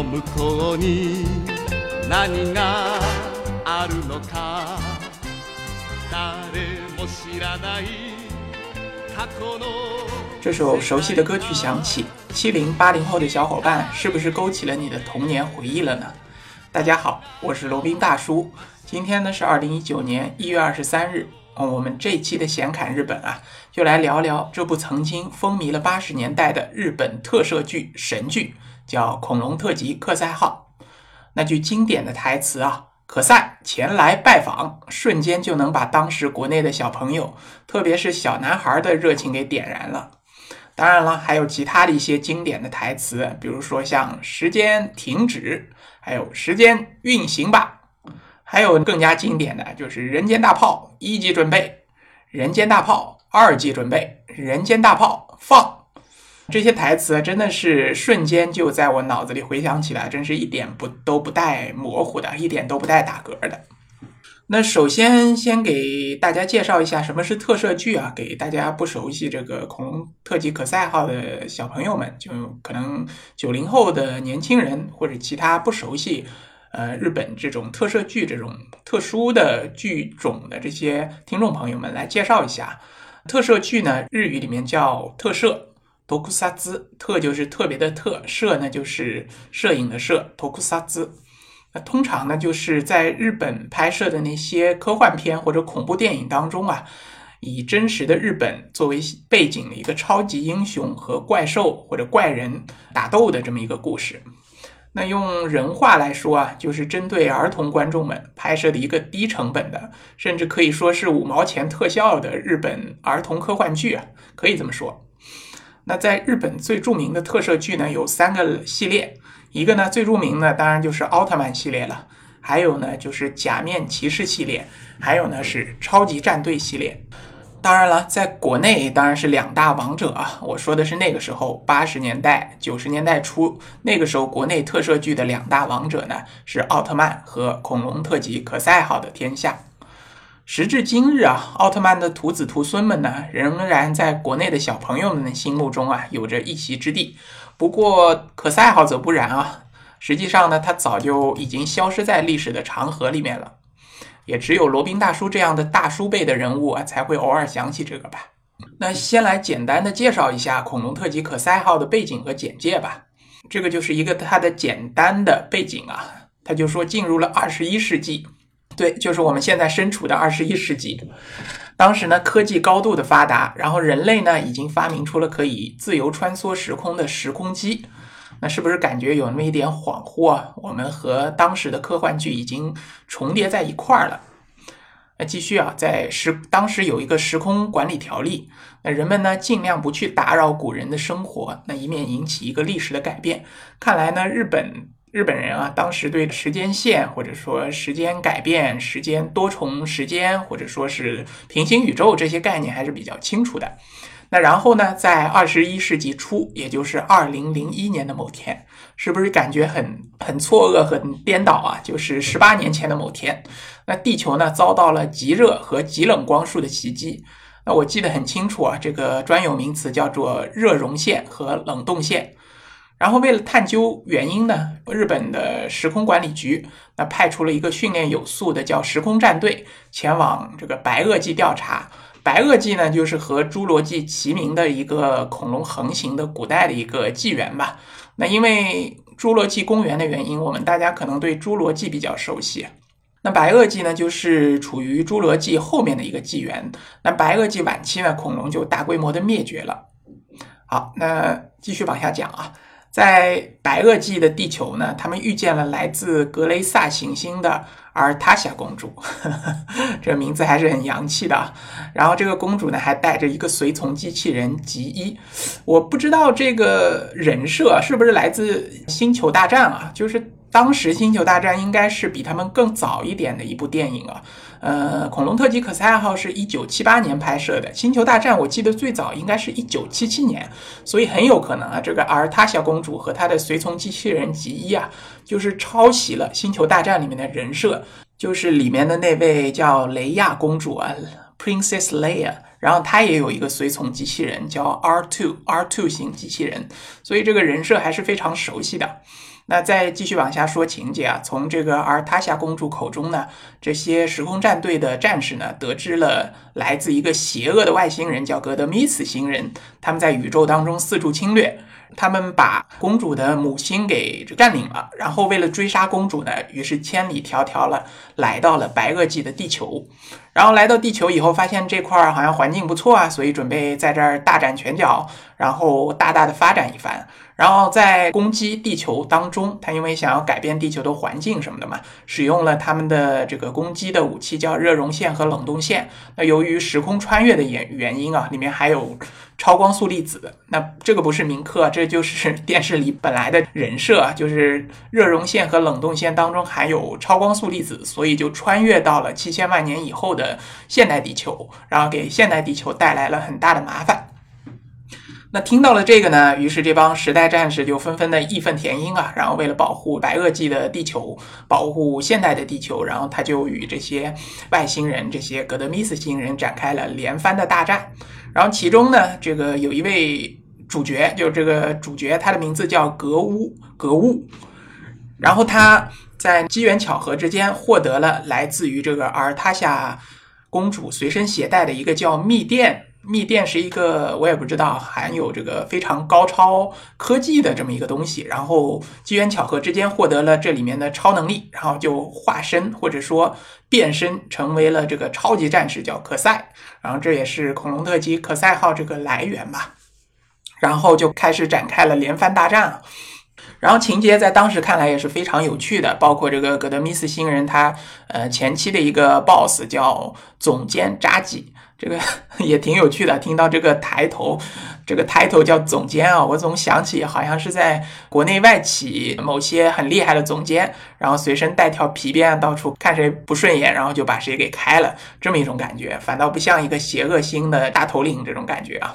の向こうに何があるのか誰も知らない過去の这首熟悉的歌曲响起，七零八零后的小伙伴是不是勾起了你的童年回忆了呢？大家好，我是罗宾大叔，今天呢是二零一九年一月二十三日。嗯，我们这一期的闲侃日本啊，就来聊聊这部曾经风靡了八十年代的日本特摄剧神剧， 叫《恐龙特辑克赛号》。那句经典的台词啊，“可赛前来拜访”，瞬间就能把当时国内的小朋友，特别是小男孩的热情给点燃了。当然了，还有其他的一些经典的台词，比如说像“时间停止”，还有“时间运行吧”。还有更加经典的就是“人间大炮一级准备”，“人间大炮二级准备”，“人间大炮放”，这些台词真的是瞬间就在我脑子里回想起来，真是一点不都不带模糊的，一点都不带打嗝的。那首先先给大家介绍一下什么是特摄剧啊，给大家不熟悉这个《恐龙特辑可赛号》的小朋友们，就可能九零后的年轻人或者其他不熟悉。呃，日本这种特摄剧这种特殊的剧种的这些听众朋友们来介绍一下，特摄剧呢，日语里面叫特摄，托库萨兹，特就是特别的特，摄呢就是摄影的摄，托库萨兹。那通常呢就是在日本拍摄的那些科幻片或者恐怖电影当中啊，以真实的日本作为背景的一个超级英雄和怪兽或者怪人打斗的这么一个故事。那用人话来说啊，就是针对儿童观众们拍摄的一个低成本的，甚至可以说是五毛钱特效的日本儿童科幻剧啊，可以这么说。那在日本最著名的特摄剧呢，有三个系列，一个呢最著名的当然就是奥特曼系列了，还有呢就是假面骑士系列，还有呢是超级战队系列。当然了，在国内当然是两大王者啊！我说的是那个时候，八十年代、九十年代初，那个时候国内特摄剧的两大王者呢，是奥特曼和恐龙特辑可赛号的天下。时至今日啊，奥特曼的徒子徒孙们呢，仍然在国内的小朋友们的心目中啊，有着一席之地。不过可赛号则不然啊，实际上呢，它早就已经消失在历史的长河里面了。也只有罗宾大叔这样的大叔辈的人物啊，才会偶尔想起这个吧。那先来简单的介绍一下《恐龙特级可赛号》的背景和简介吧。这个就是一个它的简单的背景啊，他就说进入了二十一世纪，对，就是我们现在身处的二十一世纪。当时呢，科技高度的发达，然后人类呢已经发明出了可以自由穿梭时空的时空机。那是不是感觉有那么一点恍惚啊？我们和当时的科幻剧已经重叠在一块儿了。那继续啊，在时当时有一个时空管理条例，那人们呢尽量不去打扰古人的生活，那以免引起一个历史的改变。看来呢，日本日本人啊，当时对时间线或者说时间改变、时间多重时间或者说是平行宇宙这些概念还是比较清楚的。那然后呢，在二十一世纪初，也就是二零零一年的某天，是不是感觉很很错愕、很颠倒啊？就是十八年前的某天，那地球呢遭到了极热和极冷光束的袭击。那我记得很清楚啊，这个专有名词叫做热熔线和冷冻线。然后为了探究原因呢，日本的时空管理局那派出了一个训练有素的叫时空战队，前往这个白垩纪调查。白垩纪呢，就是和侏罗纪齐名的一个恐龙横行的古代的一个纪元吧。那因为侏罗纪公园的原因，我们大家可能对侏罗纪比较熟悉。那白垩纪呢，就是处于侏罗纪后面的一个纪元。那白垩纪晚期呢，恐龙就大规模的灭绝了。好，那继续往下讲啊。在白垩纪的地球呢，他们遇见了来自格雷萨行星的阿尔塔夏公主，这名字还是很洋气的。然后这个公主呢，还带着一个随从机器人吉伊。我不知道这个人设是不是来自《星球大战》啊？就是当时《星球大战》应该是比他们更早一点的一部电影啊。呃，恐龙特辑可赛号是一九七八年拍摄的，《星球大战》我记得最早应该是一九七七年，所以很有可能啊，这个阿尔塔夏公主和她的随从机器人吉伊啊，就是抄袭了《星球大战》里面的人设，就是里面的那位叫雷亚公主啊，Princess Leia，然后她也有一个随从机器人叫 R Two R Two 型机器人，所以这个人设还是非常熟悉的。那再继续往下说情节啊，从这个阿尔塔夏公主口中呢，这些时空战队的战士呢，得知了来自一个邪恶的外星人叫格德米斯星人，他们在宇宙当中四处侵略。他们把公主的母星给占领了，然后为了追杀公主呢，于是千里迢迢了来到了白垩纪的地球。然后来到地球以后，发现这块儿好像环境不错啊，所以准备在这儿大展拳脚，然后大大的发展一番。然后在攻击地球当中，他因为想要改变地球的环境什么的嘛，使用了他们的这个攻击的武器，叫热熔线和冷冻线。那由于时空穿越的原原因啊，里面还有超光速粒子。那这个不是铭刻，这就是 电视里本来的人设，就是热熔线和冷冻线当中含有超光速粒子，所以就穿越到了七千万年以后的现代地球，然后给现代地球带来了很大的麻烦。那听到了这个呢，于是这帮时代战士就纷纷的义愤填膺啊，然后为了保护白垩纪的地球，保护现代的地球，然后他就与这些外星人、这些格德米斯星人展开了连番的大战。然后其中呢，这个有一位主角，就这个主角，他的名字叫格乌格乌，然后他在机缘巧合之间获得了来自于这个阿尔塔夏公主随身携带的一个叫密电。密电是一个我也不知道含有这个非常高超科技的这么一个东西，然后机缘巧合之间获得了这里面的超能力，然后就化身或者说变身成为了这个超级战士，叫可赛，然后这也是恐龙特辑可赛号这个来源吧，然后就开始展开了连番大战，然后情节在当时看来也是非常有趣的，包括这个葛德米斯星人他呃前期的一个 BOSS 叫总监扎吉。这个 也挺有趣的，听到这个抬头，这个抬头叫总监啊，我总想起好像是在国内外企某些很厉害的总监，然后随身带条皮鞭，到处看谁不顺眼，然后就把谁给开了，这么一种感觉，反倒不像一个邪恶星的大头领这种感觉啊。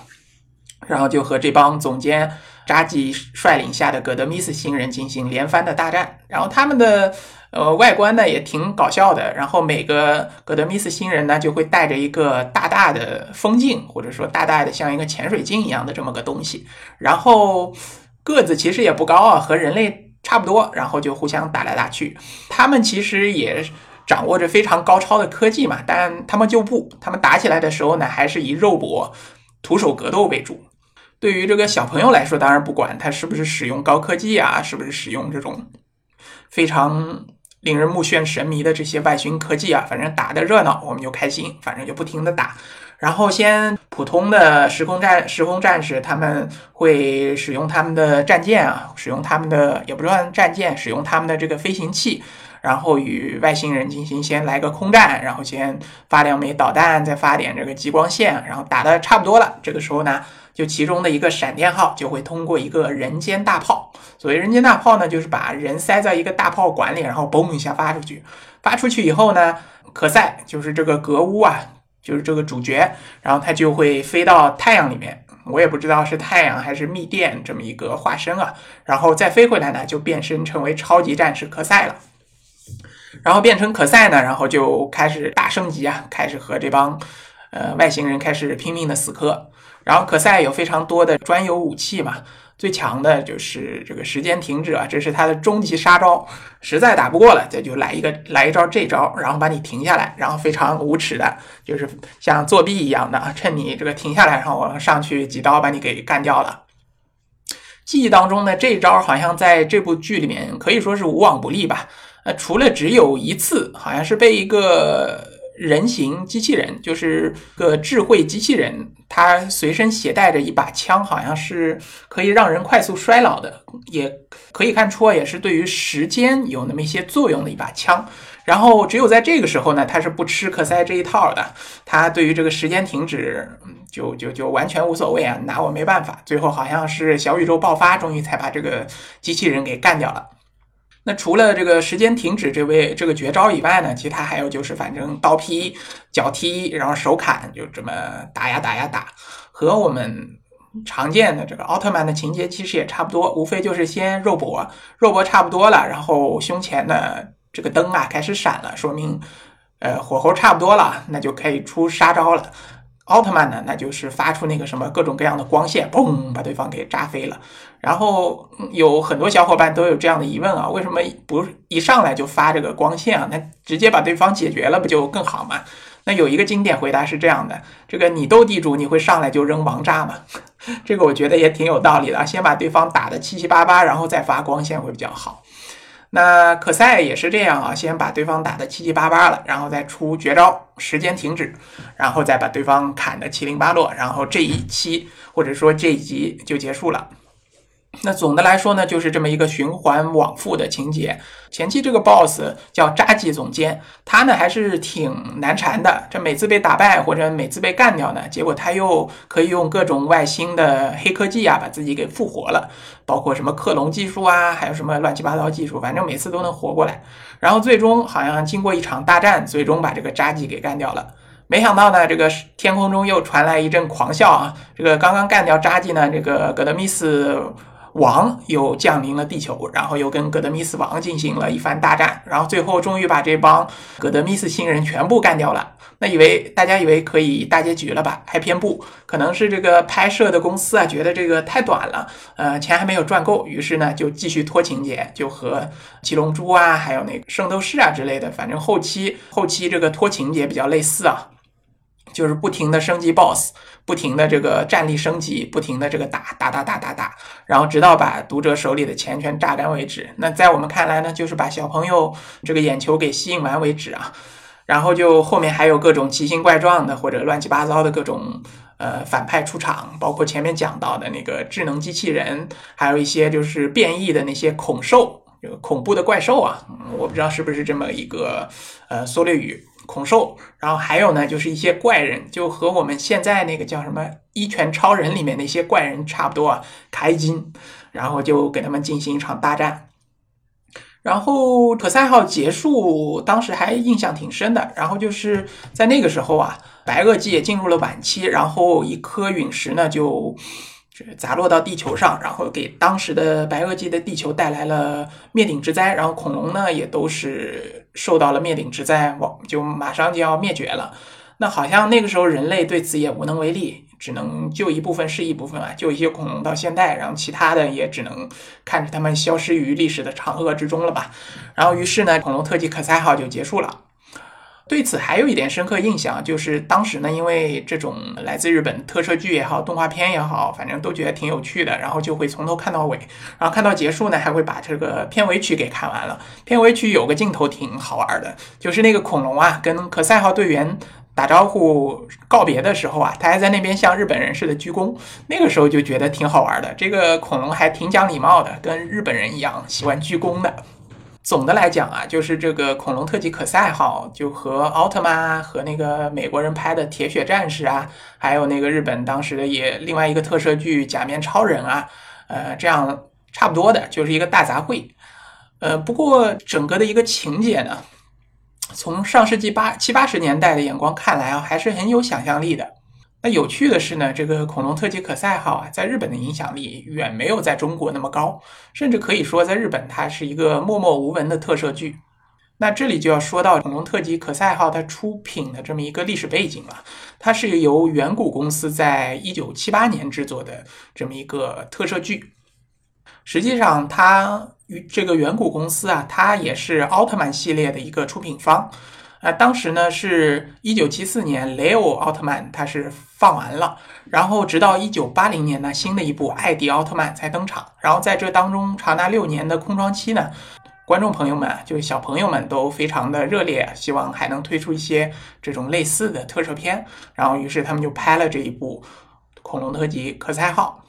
然后就和这帮总监扎基率领下的戈德米斯星人进行连番的大战，然后他们的。呃，外观呢也挺搞笑的。然后每个格德米斯星人呢就会带着一个大大的风镜，或者说大大的像一个潜水镜一样的这么个东西。然后个子其实也不高啊，和人类差不多。然后就互相打来打去。他们其实也掌握着非常高超的科技嘛，但他们就不，他们打起来的时候呢，还是以肉搏、徒手格斗为主。对于这个小朋友来说，当然不管他是不是使用高科技啊，是不是使用这种非常。令人目眩神迷的这些外星科技啊，反正打的热闹，我们就开心，反正就不停的打。然后先普通的时空战时空战士，他们会使用他们的战舰啊，使用他们的也不算战舰，使用他们的这个飞行器，然后与外星人进行先来个空战，然后先发两枚导弹，再发点这个激光线，然后打的差不多了，这个时候呢。就其中的一个闪电号就会通过一个人间大炮，所谓人间大炮呢，就是把人塞在一个大炮管里，然后嘣一下发出去。发出去以后呢，可赛就是这个格乌啊，就是这个主角，然后他就会飞到太阳里面，我也不知道是太阳还是密电这么一个化身啊，然后再飞回来呢，就变身成为超级战士可赛了。然后变成可赛呢，然后就开始大升级啊，开始和这帮呃外星人开始拼命的死磕。然后可赛有非常多的专有武器嘛，最强的就是这个时间停止啊，这是他的终极杀招，实在打不过了，这就来一个来一招这招，然后把你停下来，然后非常无耻的，就是像作弊一样的，趁你这个停下来，然后我上去几刀把你给干掉了。记忆当中呢，这招好像在这部剧里面可以说是无往不利吧，呃，除了只有一次，好像是被一个。人形机器人就是个智慧机器人，它随身携带着一把枪，好像是可以让人快速衰老的，也可以看出啊也是对于时间有那么一些作用的一把枪。然后只有在这个时候呢，他是不吃可塞这一套的，他对于这个时间停止就就就完全无所谓啊，拿我没办法。最后好像是小宇宙爆发，终于才把这个机器人给干掉了。那除了这个时间停止这位这个绝招以外呢，其他还有就是反正刀劈、脚踢，然后手砍，就这么打呀打呀打，和我们常见的这个奥特曼的情节其实也差不多，无非就是先肉搏，肉搏差不多了，然后胸前的这个灯啊开始闪了，说明呃火候差不多了，那就可以出杀招了。奥特曼呢，那就是发出那个什么各种各样的光线，嘣，把对方给炸飞了。然后有很多小伙伴都有这样的疑问啊，为什么不一上来就发这个光线啊？那直接把对方解决了不就更好吗？那有一个经典回答是这样的：这个你斗地主，你会上来就扔王炸吗？这个我觉得也挺有道理的，先把对方打得七七八八，然后再发光线会比较好。那可赛也是这样啊，先把对方打得七七八八了，然后再出绝招，时间停止，然后再把对方砍得七零八落，然后这一期或者说这一集就结束了。那总的来说呢，就是这么一个循环往复的情节。前期这个 boss 叫扎基总监，他呢还是挺难缠的。这每次被打败或者每次被干掉呢，结果他又可以用各种外星的黑科技啊，把自己给复活了，包括什么克隆技术啊，还有什么乱七八糟技术，反正每次都能活过来。然后最终好像经过一场大战，最终把这个扎基给干掉了。没想到呢，这个天空中又传来一阵狂笑啊！这个刚刚干掉扎基呢，这个格德米斯。王又降临了地球，然后又跟戈德米斯王进行了一番大战，然后最后终于把这帮戈德米斯星人全部干掉了。那以为大家以为可以大结局了吧？还偏不，可能是这个拍摄的公司啊觉得这个太短了，呃，钱还没有赚够，于是呢就继续拖情节，就和七龙珠啊，还有那个圣斗士啊之类的，反正后期后期这个拖情节比较类似啊。就是不停的升级 BOSS，不停的这个战力升级，不停的这个打打打打打打，然后直到把读者手里的钱全榨干为止。那在我们看来呢，就是把小朋友这个眼球给吸引完为止啊。然后就后面还有各种奇形怪状的或者乱七八糟的各种呃反派出场，包括前面讲到的那个智能机器人，还有一些就是变异的那些恐兽，这个恐怖的怪兽啊，我不知道是不是这么一个呃缩略语。恐兽，然后还有呢，就是一些怪人，就和我们现在那个叫什么《一拳超人》里面那些怪人差不多啊，开金，然后就给他们进行一场大战。然后可赛号结束，当时还印象挺深的。然后就是在那个时候啊，白垩纪也进入了晚期，然后一颗陨石呢就。砸落到地球上，然后给当时的白垩纪的地球带来了灭顶之灾，然后恐龙呢也都是受到了灭顶之灾，就马上就要灭绝了。那好像那个时候人类对此也无能为力，只能救一部分是一部分啊，救一些恐龙到现代，然后其他的也只能看着他们消失于历史的长河之中了吧。然后于是呢，恐龙特技可赛号就结束了。对此还有一点深刻印象，就是当时呢，因为这种来自日本特摄剧也好，动画片也好，反正都觉得挺有趣的，然后就会从头看到尾，然后看到结束呢，还会把这个片尾曲给看完了。片尾曲有个镜头挺好玩的，就是那个恐龙啊，跟可赛号队员打招呼告别的时候啊，他还在那边向日本人似的鞠躬，那个时候就觉得挺好玩的。这个恐龙还挺讲礼貌的，跟日本人一样喜欢鞠躬的。总的来讲啊，就是这个恐龙特级可赛号，就和奥特曼啊和那个美国人拍的铁血战士啊，还有那个日本当时的也另外一个特摄剧假面超人啊，呃，这样差不多的，就是一个大杂烩。呃，不过整个的一个情节呢，从上世纪八七八十年代的眼光看来啊，还是很有想象力的。那有趣的是呢，这个恐龙特级可赛号啊，在日本的影响力远没有在中国那么高，甚至可以说在日本它是一个默默无闻的特摄剧。那这里就要说到恐龙特级可赛号它出品的这么一个历史背景了，它是由远古公司在一九七八年制作的这么一个特摄剧。实际上，它与这个远古公司啊，它也是奥特曼系列的一个出品方。那当时呢，是一九七四年雷欧奥特曼它是放完了，然后直到一九八零年呢，新的一部艾迪奥特曼才登场。然后在这当中长达六年的空窗期呢，观众朋友们就是小朋友们都非常的热烈，希望还能推出一些这种类似的特摄片。然后于是他们就拍了这一部《恐龙特辑可赛号》。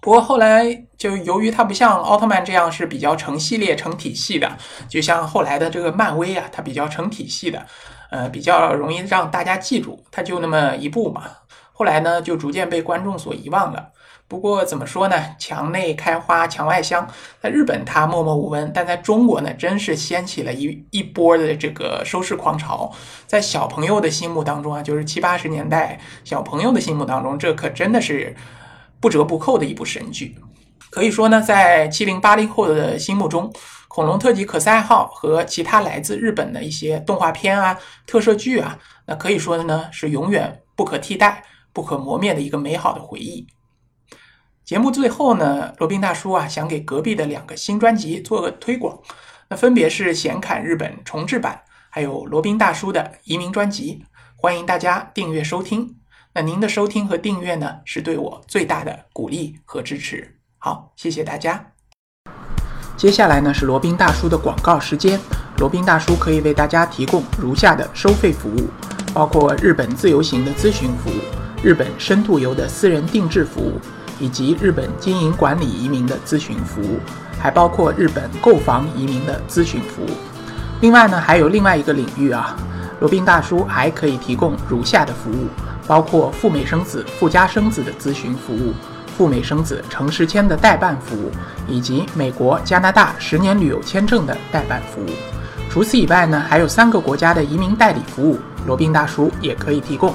不过后来就由于它不像奥特曼这样是比较成系列、成体系的，就像后来的这个漫威啊，它比较成体系的，呃，比较容易让大家记住，它就那么一部嘛。后来呢，就逐渐被观众所遗忘了。不过怎么说呢，墙内开花墙外香，在日本它默默无闻，但在中国呢，真是掀起了一一波的这个收视狂潮。在小朋友的心目当中啊，就是七八十年代小朋友的心目当中，这可真的是。不折不扣的一部神剧，可以说呢，在七零八零后的心目中，《恐龙特辑可赛号》和其他来自日本的一些动画片啊、特摄剧啊，那可以说的呢是永远不可替代、不可磨灭的一个美好的回忆。节目最后呢，罗宾大叔啊，想给隔壁的两个新专辑做个推广，那分别是显侃日本重制版，还有罗宾大叔的移民专辑，欢迎大家订阅收听。那您的收听和订阅呢，是对我最大的鼓励和支持。好，谢谢大家。接下来呢是罗宾大叔的广告时间，罗宾大叔可以为大家提供如下的收费服务，包括日本自由行的咨询服务、日本深度游的私人定制服务。以及日本经营管理移民的咨询服务，还包括日本购房移民的咨询服务。另外呢，还有另外一个领域啊，罗宾大叔还可以提供如下的服务，包括赴美生子、赴加生子的咨询服务，赴美生子城市签的代办服务，以及美国、加拿大十年旅游签证的代办服务。除此以外呢，还有三个国家的移民代理服务，罗宾大叔也可以提供。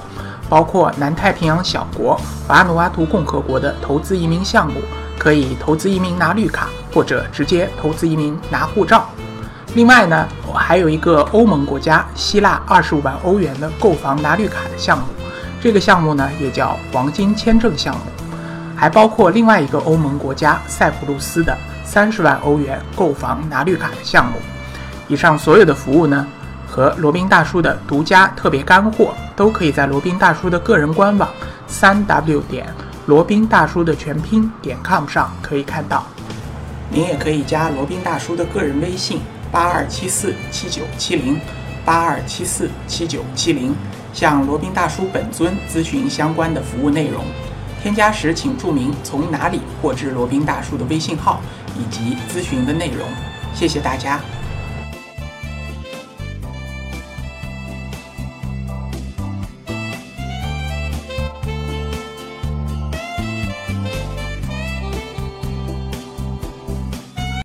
包括南太平洋小国瓦努阿图共和国的投资移民项目，可以投资移民拿绿卡，或者直接投资移民拿护照。另外呢，我还有一个欧盟国家希腊二十五万欧元的购房拿绿卡的项目，这个项目呢也叫黄金签证项目。还包括另外一个欧盟国家塞浦路斯的三十万欧元购房拿绿卡的项目。以上所有的服务呢？和罗宾大叔的独家特别干货，都可以在罗宾大叔的个人官网三 w 点罗宾大叔的全拼点 com 上可以看到。您也可以加罗宾大叔的个人微信八二七四七九七零八二七四七九七零，向罗宾大叔本尊咨询相关的服务内容。添加时请注明从哪里获知罗宾大叔的微信号以及咨询的内容。谢谢大家。